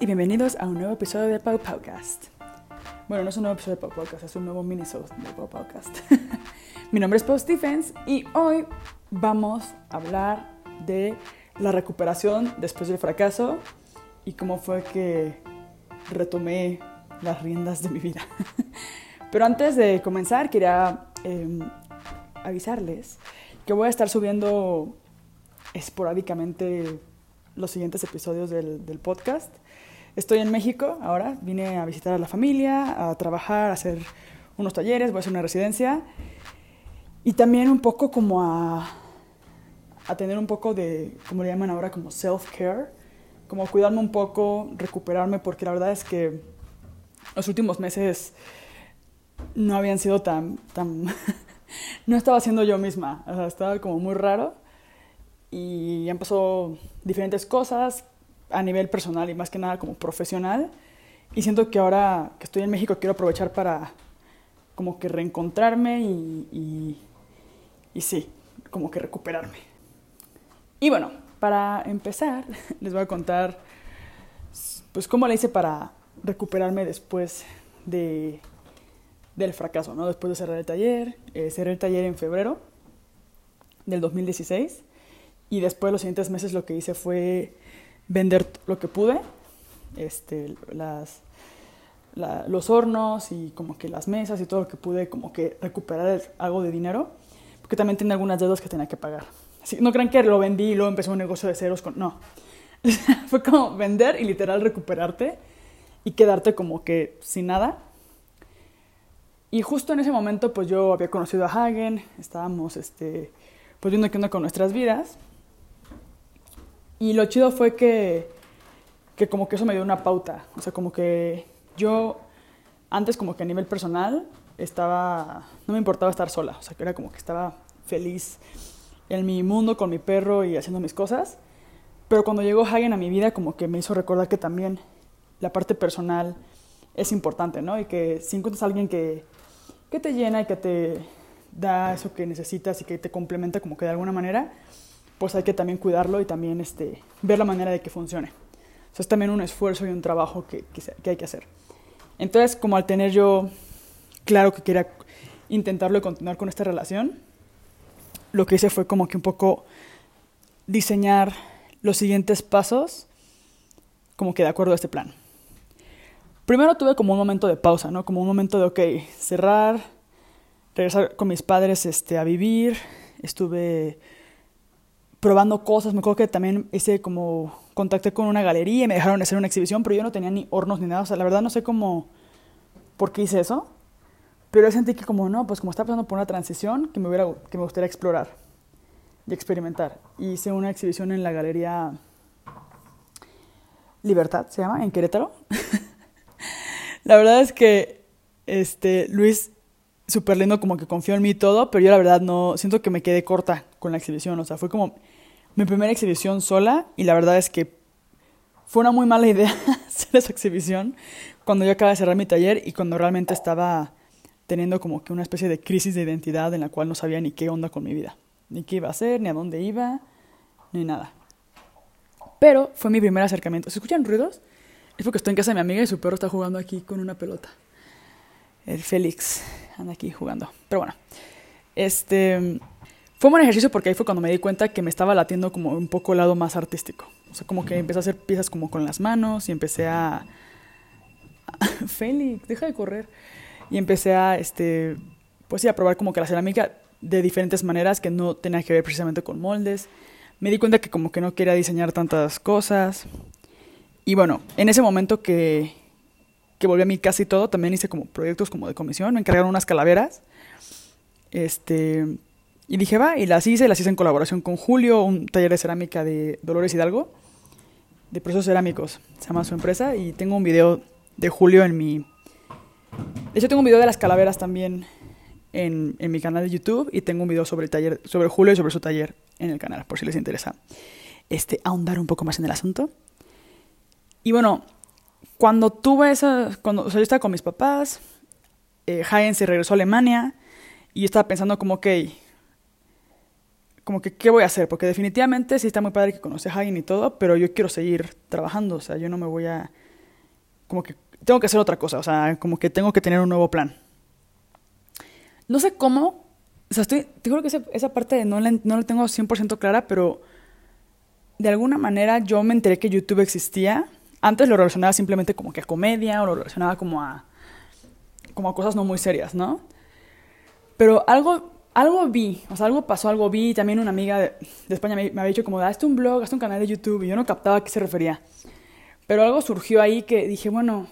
Y bienvenidos a un nuevo episodio de Pau Podcast. Bueno, no es un nuevo episodio de Pau Podcast, es un nuevo mini de Pau Podcast. Mi nombre es Pau Stephens y hoy vamos a hablar de la recuperación después del fracaso y cómo fue que retomé las riendas de mi vida. Pero antes de comenzar, quería em, avisarles que voy a estar subiendo esporádicamente los siguientes episodios del, podcast. Estoy en México ahora, vine a visitar a la familia, a trabajar, a hacer unos talleres, voy a hacer una residencia. Y también un poco como a, a tener un poco de, como le llaman ahora, como self-care, como cuidarme un poco, recuperarme, porque la verdad es que los últimos meses no habían sido tan, tan no estaba siendo yo misma, o sea, estaba como muy raro. Y han pasado diferentes cosas a nivel personal y más que nada como profesional. Y siento que ahora que estoy en México quiero aprovechar para como que reencontrarme y, y, sí, como que recuperarme. Y bueno, para empezar, les voy a contar pues cómo le hice para recuperarme después de, del fracaso, ¿no? Después de cerrar el taller, eh, cerré el taller en febrero del 2016 y después los siguientes meses lo que hice fue vender lo que pude, este, las, los hornos y como que las mesas y todo lo que pude, como que recuperar algo de dinero, porque también tenía algunas deudas que tenía que pagar. Así, no crean que lo vendí y luego empecé un negocio de ceros con... No, fue como vender y literal recuperarte y quedarte como que sin nada. Y justo en ese momento pues yo había conocido a Hagen, estábamos este, pues viendo qué onda con nuestras vidas y lo chido fue que, que como que eso me dio una pauta. O sea, como que yo antes como que a nivel personal estaba, no me importaba estar sola. O sea, que era como que estaba feliz en mi mundo con mi perro y haciendo mis cosas. Pero cuando llegó Hagen a mi vida como que me hizo recordar que también la parte personal es importante, ¿no? Y que si encuentras a alguien que, que te llena y que te da eso que necesitas y que te complementa como que de alguna manera, pues hay que también cuidarlo y también este, ver la manera de que funcione. O sea, es también un esfuerzo y un trabajo que, que, hay que hacer. Entonces, como al tener yo claro que quería intentarlo y continuar con esta relación, lo que hice fue como que un poco diseñar los siguientes pasos como que de acuerdo a este plan. Primero tuve como un momento de pausa, ¿no? Como un momento de, ok, cerrar, regresar con mis padres este, a vivir. Estuve probando cosas. Me acuerdo que también hice como contacté con una galería y me dejaron hacer una exhibición, pero yo no tenía ni hornos ni nada. O sea, la verdad no sé cómo, por qué hice eso. Pero sentí que como no, pues como estaba pasando por una transición que me, hubiera, que me gustaría explorar y experimentar. hice una exhibición en la galería Libertad, se llama, en Querétaro. la verdad es que este, Luis, súper lindo, como que confió en mí y todo, pero yo la verdad no, siento que me quedé corta con la exhibición. O sea, fue como mi primera exhibición sola y la verdad es que fue una muy mala idea hacer esa exhibición cuando yo acababa de cerrar mi taller y cuando realmente estaba teniendo como que una especie de crisis de identidad en la cual no sabía ni qué onda con mi vida, ni qué iba a hacer, ni a dónde iba, ni nada. Pero fue mi primer acercamiento. ¿Se escuchan ruidos? Es porque estoy en casa de mi amiga y su perro está jugando aquí con una pelota. El Félix anda aquí jugando. Pero bueno, este fue un buen ejercicio porque ahí fue cuando me di cuenta que me estaba latiendo como un poco el lado más artístico. O sea, como que empecé a hacer piezas como con las manos y empecé a... Félix, deja de correr. Y empecé a, este, pues sí, a probar como que la cerámica de diferentes maneras que no tenía que ver precisamente con moldes. Me di cuenta que como que no quería diseñar tantas cosas. Y bueno, en ese momento que, que volví a mi casa y todo, también hice como proyectos como de comisión. Me encargaron unas calaveras. Este, y dije, va, y las hice, las hice en colaboración con Julio, un taller de cerámica de Dolores Hidalgo, de procesos cerámicos, se llama su empresa, y tengo un video de Julio en mi... De hecho, tengo un video de las calaveras también en, en mi canal de YouTube, y tengo un video sobre el taller, sobre Julio y sobre su taller en el canal, por si les interesa este, ahondar un poco más en el asunto. Y bueno, cuando tuve esa, cuando, o sea, yo estaba con mis papás, eh, se regresó a Alemania, y yo estaba pensando como, ok, como que, ¿qué voy a hacer? Porque definitivamente sí está muy padre que conoce a Hagen y todo, pero yo quiero seguir trabajando, o sea, yo no me voy a, como que tengo que hacer otra cosa, o sea, como que tengo que tener un nuevo plan. No sé cómo, o sea, estoy, te juro que esa, esa parte no la, no la tengo 100% clara, pero de alguna manera yo me enteré que YouTube existía. Antes lo relacionaba simplemente como que a comedia o lo relacionaba como a, como a cosas no muy serias, ¿no? Pero algo, algo vi, o sea, algo pasó, algo vi. También una amiga de, España me, había dicho como, hazte un blog, hazte un canal de YouTube. Y yo no captaba a qué se refería. Pero algo surgió ahí que dije, bueno,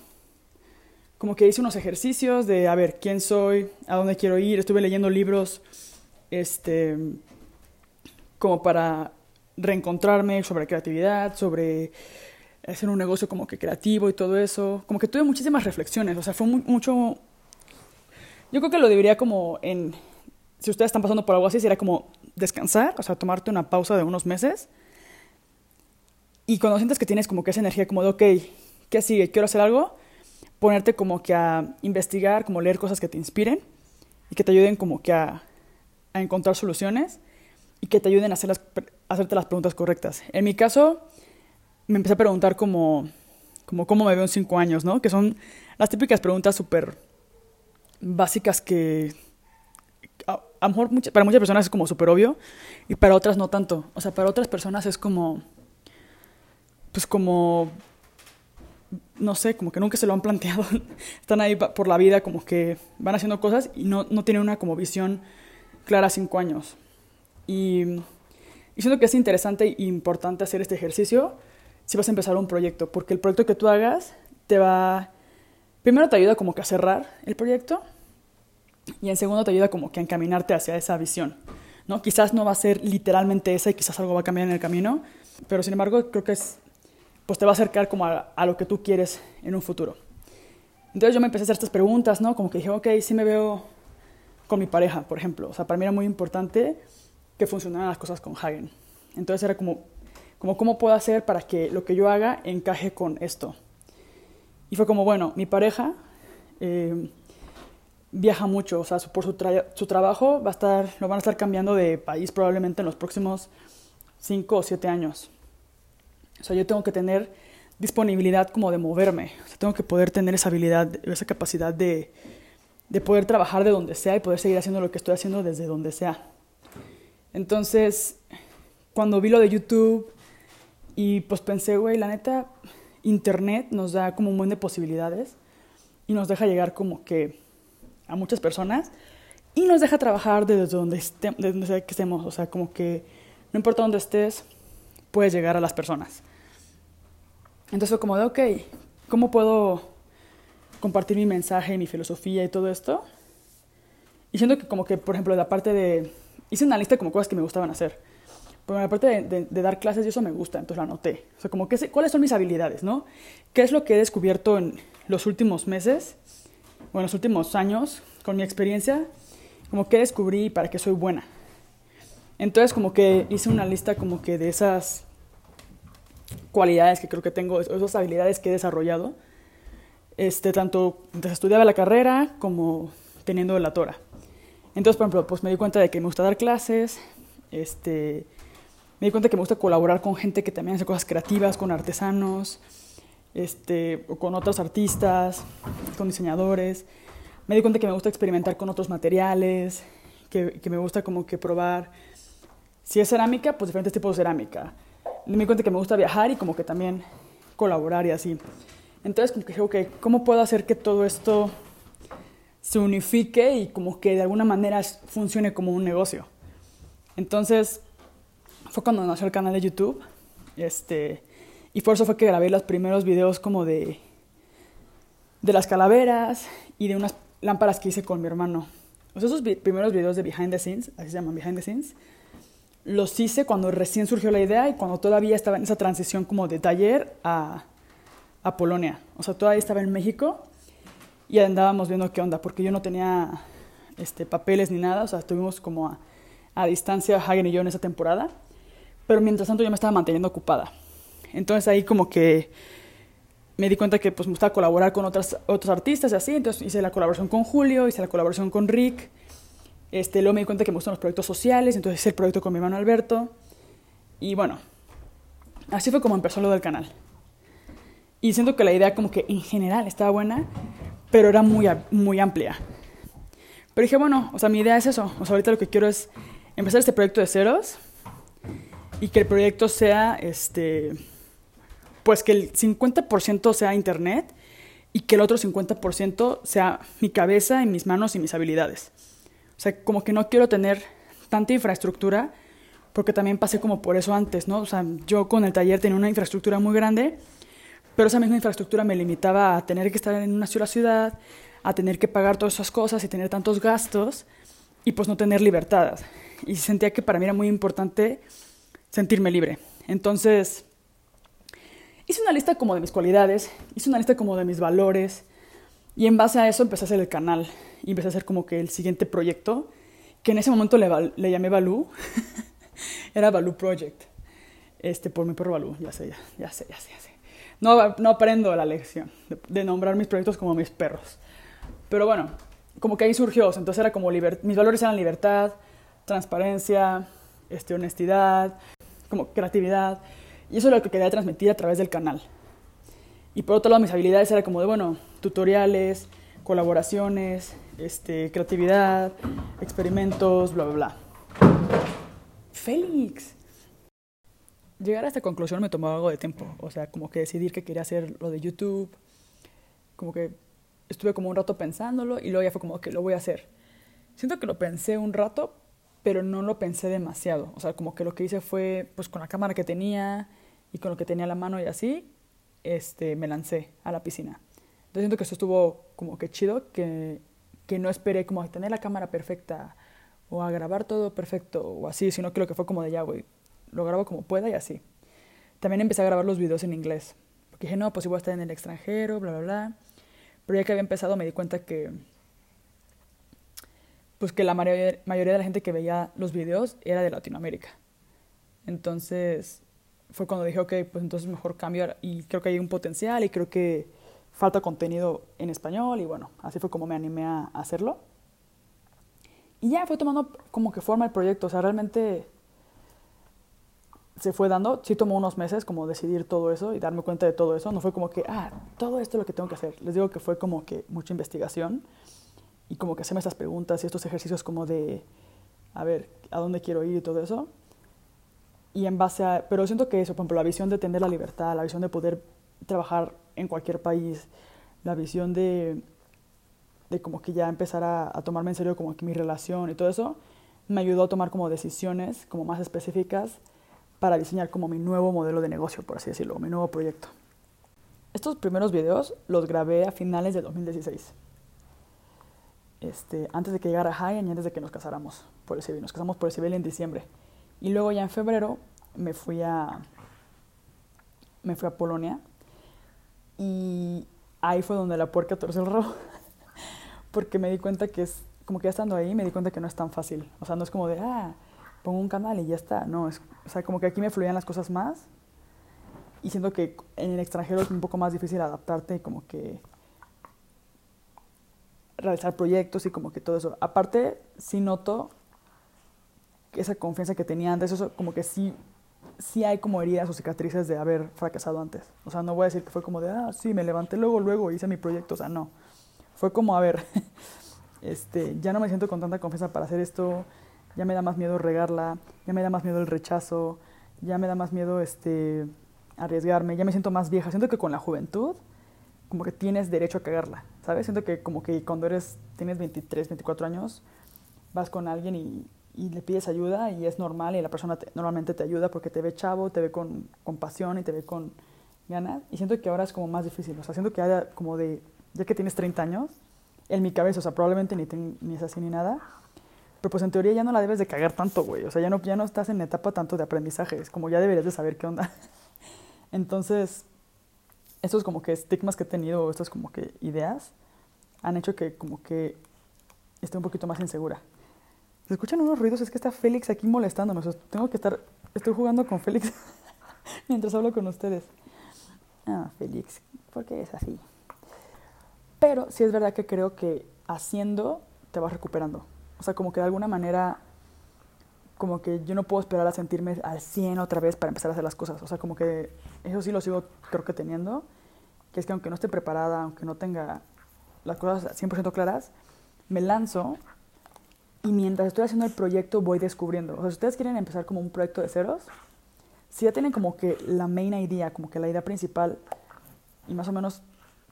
como que hice unos ejercicios de, a ver, quién soy, a dónde quiero ir. Estuve leyendo libros, este, como para reencontrarme sobre creatividad, sobre hacer un negocio como que creativo y todo eso. Como que tuve muchísimas reflexiones, o sea, fue mucho... Yo creo que lo debería como en... Si ustedes están pasando por algo así, sería como descansar, o sea, tomarte una pausa de unos meses. Y cuando sientes que tienes como que esa energía como de, ok, ¿qué sigue? ¿Quiero hacer algo? Ponerte como que a investigar, como leer cosas que te inspiren y que te ayuden como que a, a encontrar soluciones y que te ayuden a, hacer las, a hacerte las preguntas correctas. En mi caso, me empecé a preguntar como, como cómo me veo en cinco años, ¿no? Que son las típicas preguntas súper básicas que a, lo mejor para muchas personas es como súper obvio y para otras no tanto. O sea, para otras personas es como, pues como, no sé, como que nunca se lo han planteado. Están ahí por la vida como que van haciendo cosas y no, no tienen una como visión clara a cinco años. Y, y siento que es interesante e importante hacer este ejercicio si vas a empezar un proyecto, porque el proyecto que tú hagas te va, primero te ayuda como que a cerrar el proyecto y en segundo te ayuda como que a encaminarte hacia esa visión, ¿no? Quizás no va a ser literalmente esa y quizás algo va a cambiar en el camino, pero sin embargo creo que es, pues te va a acercar como a, lo que tú quieres en un futuro. Entonces yo me empecé a hacer estas preguntas, ¿no? Como que dije, ok, sí me veo con mi pareja, por ejemplo. O sea, para mí era muy importante que funcionaran las cosas con Hagen. Entonces era como, como, ¿cómo puedo hacer para que lo que yo haga encaje con esto? Y fue como, bueno, mi pareja eh, viaja mucho, o sea, por su, tra su, trabajo va a estar, lo van a estar cambiando de país probablemente en los próximos cinco o siete años. O sea, yo tengo que tener disponibilidad como de moverme, o sea, tengo que poder tener esa habilidad, esa capacidad de, de poder trabajar de donde sea y poder seguir haciendo lo que estoy haciendo desde donde sea. Entonces, cuando vi lo de YouTube y pues pensé, güey, la neta, Internet nos da como un buen de posibilidades y nos deja llegar como que a muchas personas y nos deja trabajar desde donde, esté, desde donde sea que estemos. O sea, como que no importa dónde estés, puedes llegar a las personas. Entonces como de, ok, ¿cómo puedo compartir mi mensaje, mi filosofía y todo esto? Y siento que como que, por ejemplo, la parte de hice una lista como cosas que me gustaban hacer. Pero aparte de, de, de, dar clases, y eso me gusta, entonces lo anoté. O sea, como que, cuáles son mis habilidades, ¿no? ¿Qué es lo que he descubierto en los últimos meses, o en los últimos años, con mi experiencia? Como que descubrí para qué soy buena. Entonces, como que hice una lista como que de esas cualidades que creo que tengo, esas habilidades que he desarrollado, este, tanto mientras estudiaba la carrera como teniendo la tora. Entonces, por ejemplo, pues me di cuenta de que me gusta dar clases, este, me di cuenta que me gusta colaborar con gente que también hace cosas creativas, con artesanos, este, o con otros artistas, con diseñadores. Me di cuenta que me gusta experimentar con otros materiales, que, que me gusta como que probar. Si es cerámica, pues diferentes tipos de cerámica. Me di cuenta que me gusta viajar y como que también colaborar y así. Entonces, como que dije, ok, ¿cómo puedo hacer que todo esto se unifique y como que de alguna manera funcione como un negocio. Entonces, fue cuando nació el canal de YouTube. Este, y por eso fue que grabé los primeros videos como de, de las calaveras y de unas lámparas que hice con mi hermano. O sea, esos vi primeros videos de behind the scenes, así se llaman behind the scenes, los hice cuando recién surgió la idea y cuando todavía estaba en esa transición como de taller a, a Polonia. O sea, todavía estaba en México y andábamos viendo qué onda, porque yo no tenía este, papeles ni nada, o sea, estuvimos como a, a distancia Hagen y yo en esa temporada, pero mientras tanto yo me estaba manteniendo ocupada. Entonces ahí como que me di cuenta que pues me gustaba colaborar con otras, otros artistas y así, entonces hice la colaboración con Julio, hice la colaboración con Rick, Este, luego me di cuenta que me gustan los proyectos sociales, entonces hice el proyecto con mi hermano Alberto. Y bueno, así fue como empezó lo del canal. Y siento que la idea como que en general estaba buena, pero era muy, muy amplia. Pero dije, bueno, o sea, mi idea es eso. O sea, ahorita lo que quiero es empezar este proyecto de ceros y que el proyecto sea, este, pues que el 50% sea internet y que el otro 50% sea mi cabeza y mis manos y mis habilidades. O sea, como que no quiero tener tanta infraestructura porque también pasé como por eso antes, ¿no? O sea, yo con el taller tenía una infraestructura muy grande, pero esa misma infraestructura me limitaba a tener que estar en una sola ciudad, a tener que pagar todas esas cosas y tener tantos gastos y pues no tener libertad. Y sentía que para mí era muy importante sentirme libre. Entonces, hice una lista como de mis cualidades, hice una lista como de mis valores y en base a eso empecé a hacer el canal y empecé a hacer como que el siguiente proyecto, que en ese momento le, le llamé Balú, era Balú Project, este, por mi perro Balú, ya sé, ya, ya sé, ya sé, ya sé. No, no aprendo la lección de, de nombrar mis proyectos como mis perros. Pero bueno, como que ahí surgió, entonces era como mis valores eran libertad, transparencia, este, honestidad, como creatividad, y eso es lo que quería transmitir a través del canal. Y por otro lado, mis habilidades eran como de, bueno, tutoriales, colaboraciones, este, creatividad, experimentos, bla, bla, bla. Félix. Llegar a esta conclusión me tomó algo de tiempo, o sea, como que decidir que quería hacer lo de YouTube, como que estuve como un rato pensándolo y luego ya fue como que lo voy a hacer. Siento que lo pensé un rato, pero no lo pensé demasiado. O sea, como que lo que hice fue, pues con la cámara que tenía y con lo que tenía a la mano y así, este, me lancé a la piscina. Entonces siento que eso estuvo como que chido, que, que no esperé como a tener la cámara perfecta o a grabar todo perfecto o así, sino que lo que fue como de ya, güey, lo grabo como pueda y así. También empecé a grabar los videos en inglés, porque dije, no, pues igual estar en el extranjero, bla, bla, bla. Pero ya que había empezado me di cuenta que pues que la mayoría de la gente que veía los videos era de Latinoamérica. Entonces fue cuando dije, ok, pues entonces mejor cambiar y creo que hay un potencial y creo que falta contenido en español y bueno, así fue como me animé a hacerlo. Y ya fue tomando como que forma el proyecto, o sea, realmente se fue dando, sí tomó unos meses como decidir todo eso y darme cuenta de todo eso, no fue como que, ah, todo esto es lo que tengo que hacer, les digo que fue como que mucha investigación y como que hacerme estas preguntas y estos ejercicios como de, a ver, ¿a dónde quiero ir y todo eso? Y en base a, pero siento que eso, por ejemplo, la visión de tener la libertad, la visión de poder trabajar en cualquier país, la visión de, de como que ya empezar a, a tomarme en serio como que mi relación y todo eso, me ayudó a tomar como decisiones como más específicas para diseñar como mi nuevo modelo de negocio, por así decirlo, mi nuevo proyecto. Estos primeros videos los grabé a finales de 2016. Este, antes de que llegara High y antes de que nos casáramos por el civil. Nos casamos por el civil en diciembre. Y luego ya en febrero me fui a, me fui a Polonia y ahí fue donde la puerca torció el rabo. Porque me di cuenta que es, como que ya estando ahí, me di cuenta que no es tan fácil. O sea, no es como de, ah, pongo un canal y ya está. No, es, o sea, como que aquí me fluían las cosas más. Y siento que en el extranjero es un poco más difícil adaptarte, como que realizar proyectos y como que todo eso. Aparte, sí noto esa confianza que tenía antes, eso como que sí, sí hay como heridas o cicatrices de haber fracasado antes. O sea, no voy a decir que fue como de, ah, sí, me levanté luego, luego hice mi proyecto. O sea, no. Fue como, a ver, este, ya no me siento con tanta confianza para hacer esto, ya me da más miedo regarla, ya me da más miedo el rechazo, ya me da más miedo este, arriesgarme, ya me siento más vieja. Siento que con la juventud como que tienes derecho a cagarla, ¿sabes? Siento que como que cuando eres, tienes 23, 24 años, vas con alguien y, y le pides ayuda y es normal y la persona normalmente te ayuda porque te ve chavo, te ve con, con pasión y te ve con ganas. Y siento que ahora es como más difícil, o sea, siento que haya como de, ya que tienes 30 años, en mi cabeza, o sea, probablemente ni, ni es así ni nada, pero pues en teoría ya no la debes de cagar tanto, güey. O sea, ya no, ya no estás en etapa tanto de aprendizaje. Es como ya deberías de saber qué onda. Entonces, estos como que estigmas que he tenido, estas como que ideas, han hecho que como que esté un poquito más insegura. ¿Se escuchan unos ruidos? Es que está Félix aquí sea, tengo que estar, estoy jugando con Félix mientras hablo con ustedes. Ah, Félix, ¿por qué es así? Pero sí es verdad que creo que haciendo te vas recuperando. O sea, como que de alguna manera, como que yo no puedo esperar a sentirme al 100 otra vez para empezar a hacer las cosas. O sea, como que eso sí lo sigo creo que teniendo, que es que aunque no esté preparada, aunque no tenga las cosas 100% claras, me lanzo y mientras estoy haciendo el proyecto voy descubriendo. O sea, si ustedes quieren empezar como un proyecto de ceros, si ya tienen como que la main idea, como que la idea principal, y más o menos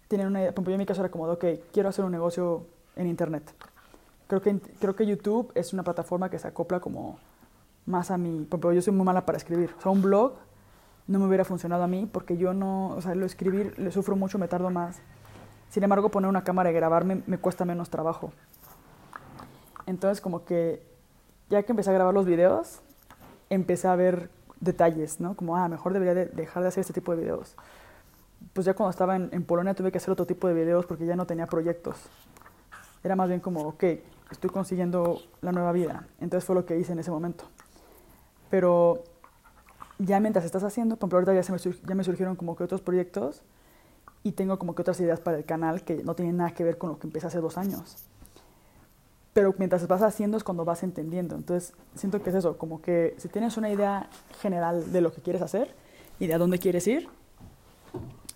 tienen una idea, por ejemplo, yo en mi caso era como, ok, quiero hacer un negocio en internet. Creo que, creo que YouTube es una plataforma que se acopla como más a mí. Por yo soy muy mala para escribir. O sea, un blog no me hubiera funcionado a mí porque yo no, o sea, lo escribir le sufro mucho, me tardo más. Sin embargo, poner una cámara y grabarme me cuesta menos trabajo. Entonces, como que ya que empecé a grabar los videos, empecé a ver detalles, ¿no? Como, ah, mejor debería de dejar de hacer este tipo de videos. Pues ya cuando estaba en, en, Polonia tuve que hacer otro tipo de videos porque ya no tenía proyectos. Era más bien como, ok, estoy consiguiendo la nueva vida. Entonces fue lo que hice en ese momento. Pero ya mientras estás haciendo, por ejemplo, ahorita ya, se me, ya me surgieron como que otros proyectos y tengo como que otras ideas para el canal que no tienen nada que ver con lo que empecé hace dos años pero mientras vas haciendo es cuando vas entendiendo. Entonces, siento que es eso, como que si tienes una idea general de lo que quieres hacer y de a dónde quieres ir,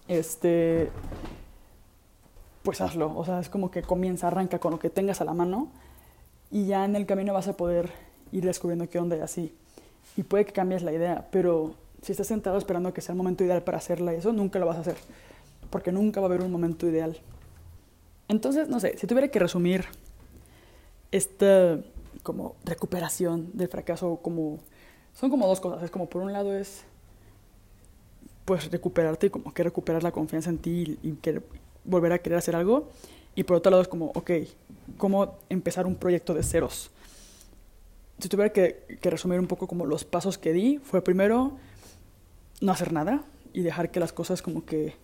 este, pues hazlo. O sea, es como que comienza, arranca con lo que tengas a la mano y ya en el camino vas a poder ir descubriendo qué onda y así. Y puede que cambies la idea, pero si estás sentado esperando que sea el momento ideal para hacerla y eso, nunca lo vas a hacer, porque nunca va a haber un momento ideal. Entonces, no sé, si tuviera que resumir esta como recuperación del fracaso como son como dos cosas. Es como por un lado es pues recuperarte y como que recuperar la confianza en ti y, que volver a querer hacer algo. Y por otro lado es como ok cómo empezar un proyecto de ceros si tuviera que, que resumir un poco como los pasos que di fue primero no hacer nada y dejar que las cosas como que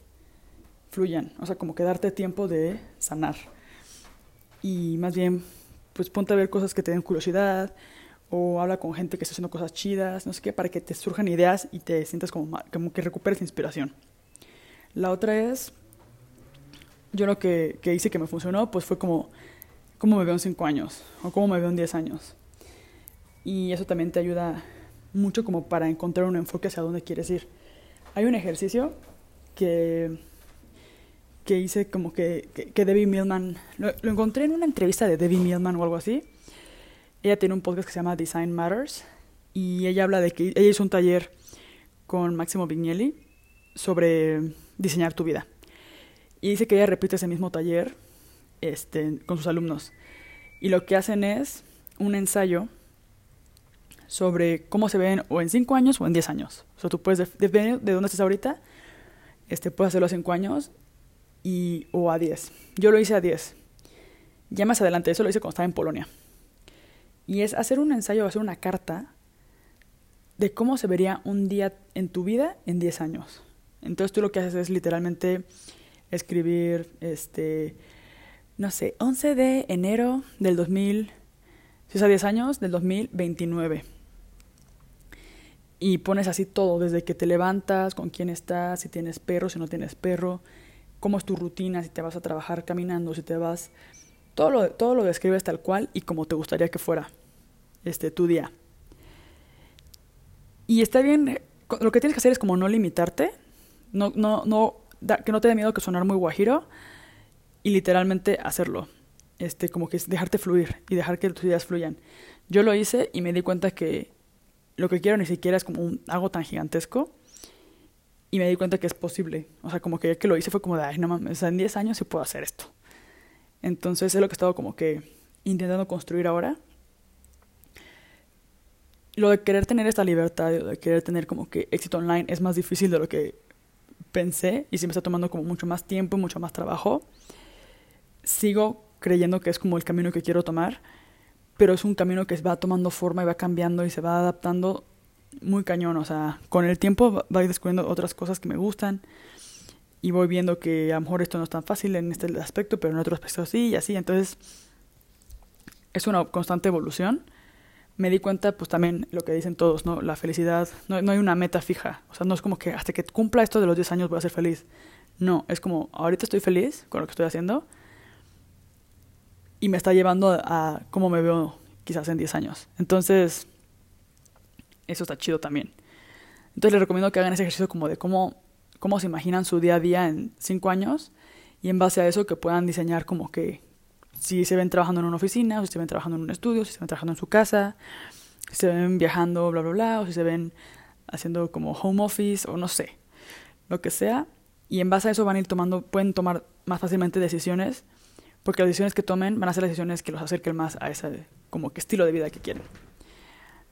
fluyan. O sea como que darte tiempo de sanar. Y más bien pues ponte a ver cosas que te den curiosidad o habla con gente que está haciendo cosas chidas, no sé qué, para que te surjan ideas y te sientas como, como que recuperes inspiración. La otra es, yo lo que, que hice que me funcionó, pues fue como cómo me veo en 5 años o cómo me veo en 10 años. Y eso también te ayuda mucho como para encontrar un enfoque hacia dónde quieres ir. Hay un ejercicio que que hice como que, que, Debbie Millman, lo, encontré en una entrevista de Debbie Millman o algo así. Ella tiene un podcast que se llama Design Matters y ella habla de que ella hizo un taller con Máximo Vignelli sobre diseñar tu vida. Y dice que ella repite ese mismo taller este, con sus alumnos. Y lo que hacen es un ensayo sobre cómo se ven o en 5 años o en 10 años. O sea, tú puedes, depende de dónde estés ahorita, este, puedes hacerlo a 5 años y, o a 10. Yo lo hice a 10. Ya más adelante, eso lo hice cuando estaba en Polonia. Y es hacer un ensayo, hacer una carta de cómo se vería un día en tu vida en 10 años. Entonces tú lo que haces es literalmente escribir, este, no sé, 11 de enero del 2000, si es a 10 años, del 2029. Y pones así todo, desde que te levantas, con quién estás, si tienes perro, si no tienes perro, cómo es tu rutina, si te vas a trabajar caminando, si te vas... Todo lo, todo lo describes tal cual y como te gustaría que fuera este, tu día. Y está bien, lo que tienes que hacer es como no limitarte, no, no, no, que no te dé miedo que sonar muy guajiro y literalmente hacerlo. Este, como que dejarte fluir y dejar que tus ideas fluyan. Yo lo hice y me di cuenta que lo que quiero ni siquiera es como un, algo tan gigantesco, y me di cuenta que es posible. O sea, como que ya que lo hice fue como de, ay, no mames, en 10 años sí puedo hacer esto. Entonces es lo que he estado como que intentando construir ahora. Lo de querer tener esta libertad, de querer tener como que éxito online es más difícil de lo que pensé y sí me está tomando como mucho más tiempo y mucho más trabajo. Sigo creyendo que es como el camino que quiero tomar, pero es un camino que va tomando forma y va cambiando y se va adaptando muy cañón, o sea, con el tiempo voy descubriendo otras cosas que me gustan y voy viendo que a lo mejor esto no es tan fácil en este aspecto, pero en otro aspecto sí y así, entonces es una constante evolución. Me di cuenta, pues también lo que dicen todos, ¿no? La felicidad, no, no hay una meta fija, o sea, no es como que hasta que cumpla esto de los 10 años voy a ser feliz. No, es como, ahorita estoy feliz con lo que estoy haciendo y me está llevando a, cómo me veo quizás en 10 años. Entonces, eso está chido también. Entonces les recomiendo que hagan ese ejercicio como de cómo, cómo se imaginan su día a día en 5 años y en base a eso que puedan diseñar como que si se ven trabajando en una oficina, o si se ven trabajando en un estudio, si se ven trabajando en su casa, si se ven viajando, bla, bla, bla, o si se ven haciendo como home office o no sé, lo que sea. Y en base a eso van a ir tomando, pueden tomar más fácilmente decisiones, porque las decisiones que tomen van a ser las decisiones que los acerquen más a ese como que estilo de vida que quieren.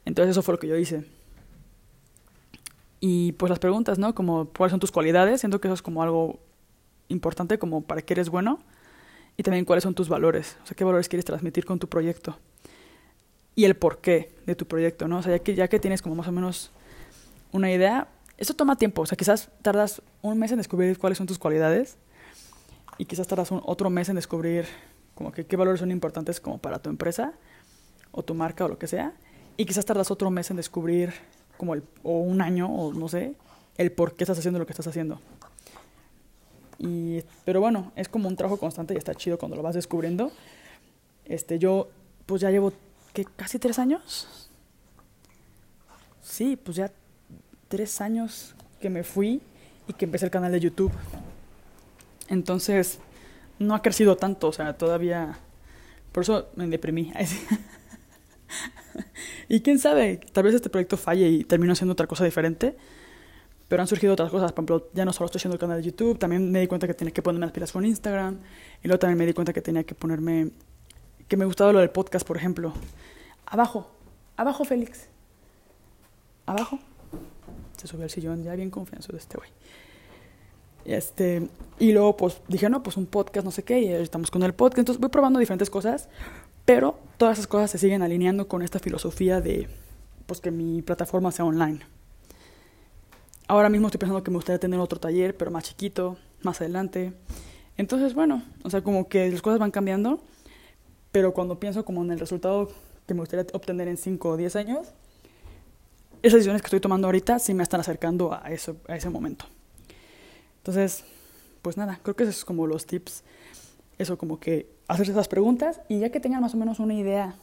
Entonces eso fue lo que yo hice. Y pues las preguntas, ¿no? Como cuáles son tus cualidades, siento que eso es como algo importante, como para qué eres bueno, y también cuáles son tus valores, o sea, qué valores quieres transmitir con tu proyecto y el porqué de tu proyecto, ¿no? O sea, ya que, ya que tienes como más o menos una idea, esto toma tiempo, o sea, quizás tardas un mes en descubrir cuáles son tus cualidades y quizás tardas un, otro mes en descubrir como que qué valores son importantes como para tu empresa o tu marca o lo que sea, y quizás tardas otro mes en descubrir como el, o un año o no sé, el por qué estás haciendo lo que estás haciendo. Y, pero bueno, es como un trabajo constante y está chido cuando lo vas descubriendo. Este, yo pues ya llevo ¿qué, casi tres años. Sí, pues ya tres años que me fui y que empecé el canal de YouTube. Entonces, no ha crecido tanto, o sea, todavía... Por eso me deprimí. y quién sabe, tal vez este proyecto falle y termino haciendo otra cosa diferente. Pero han surgido otras cosas, por ejemplo, ya no solo estoy haciendo el canal de YouTube, también me di cuenta que tenía que ponerme las pilas con Instagram, y luego también me di cuenta que tenía que ponerme, que me gustaba lo del podcast, por ejemplo. Abajo, abajo Félix, abajo. Se subió al sillón, ya bien confianza de este güey. Este, y luego pues dije, no, pues un podcast, no sé qué, y estamos con el podcast, entonces voy probando diferentes cosas, pero todas esas cosas se siguen alineando con esta filosofía de, pues que mi plataforma sea online. Ahora mismo estoy pensando que me gustaría tener otro taller, pero más chiquito, más adelante. Entonces, bueno, o sea, como que las cosas van cambiando, pero cuando pienso como en el resultado que me gustaría obtener en 5 o 10 años, esas decisiones que estoy tomando ahorita sí me están acercando a, eso, a ese momento. Entonces, pues nada, creo que esos son como los tips. Eso, como que hacerse esas preguntas y ya que tengan más o menos una idea,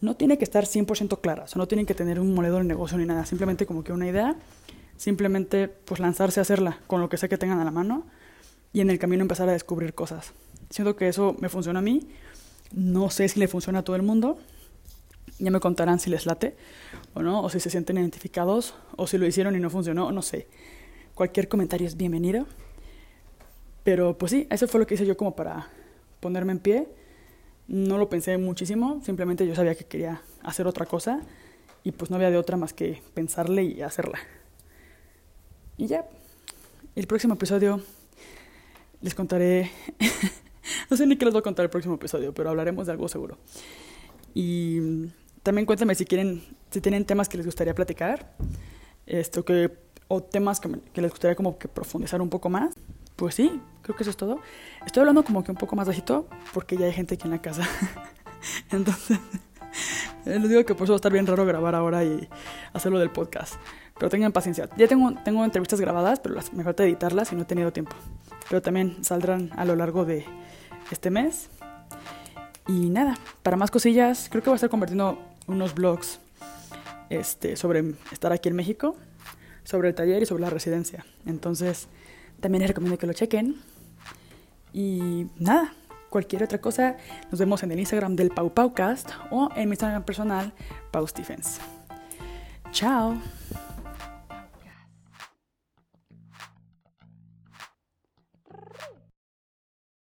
no tiene que estar 100% clara, o sea, no tienen que tener un modelo de negocio ni nada, simplemente como que una idea simplemente pues lanzarse a hacerla con lo que sea que tengan a la mano y en el camino empezar a descubrir cosas. Siento que eso me funciona a mí, no sé si le funciona a todo el mundo, ya me contarán si les late o no, o si se sienten identificados, o si lo hicieron y no funcionó, no sé. Cualquier comentario es bienvenido. Pero pues sí, eso fue lo que hice yo como para ponerme en pie. No lo pensé muchísimo, simplemente yo sabía que quería hacer otra cosa y pues no había de otra más que pensarle y hacerla. Y ya, el próximo episodio les contaré, no sé ni qué les voy a contar el próximo episodio, pero hablaremos de algo seguro. Y también cuéntame si quieren, si tienen temas que les gustaría platicar, esto que, o temas que, que les gustaría como que profundizar un poco más. Pues sí, creo que eso es todo. Estoy hablando como que un poco más bajito porque ya hay gente aquí en la casa. Entonces, les digo que por eso va a estar bien raro grabar ahora y hacerlo del podcast. Pero tengan paciencia. Ya tengo, tengo entrevistas grabadas, pero las, me falta editarlas y no he tenido tiempo. Pero también saldrán a lo largo de este mes. Y nada, para más cosillas, creo que voy a estar convirtiendo unos blogs este, sobre estar aquí en México, sobre el taller y sobre la residencia. Entonces, también les recomiendo que lo chequen. Y nada, cualquier otra cosa, nos vemos en el Instagram del Pau Paucast o en mi Instagram personal, Pau Stephens. Chao.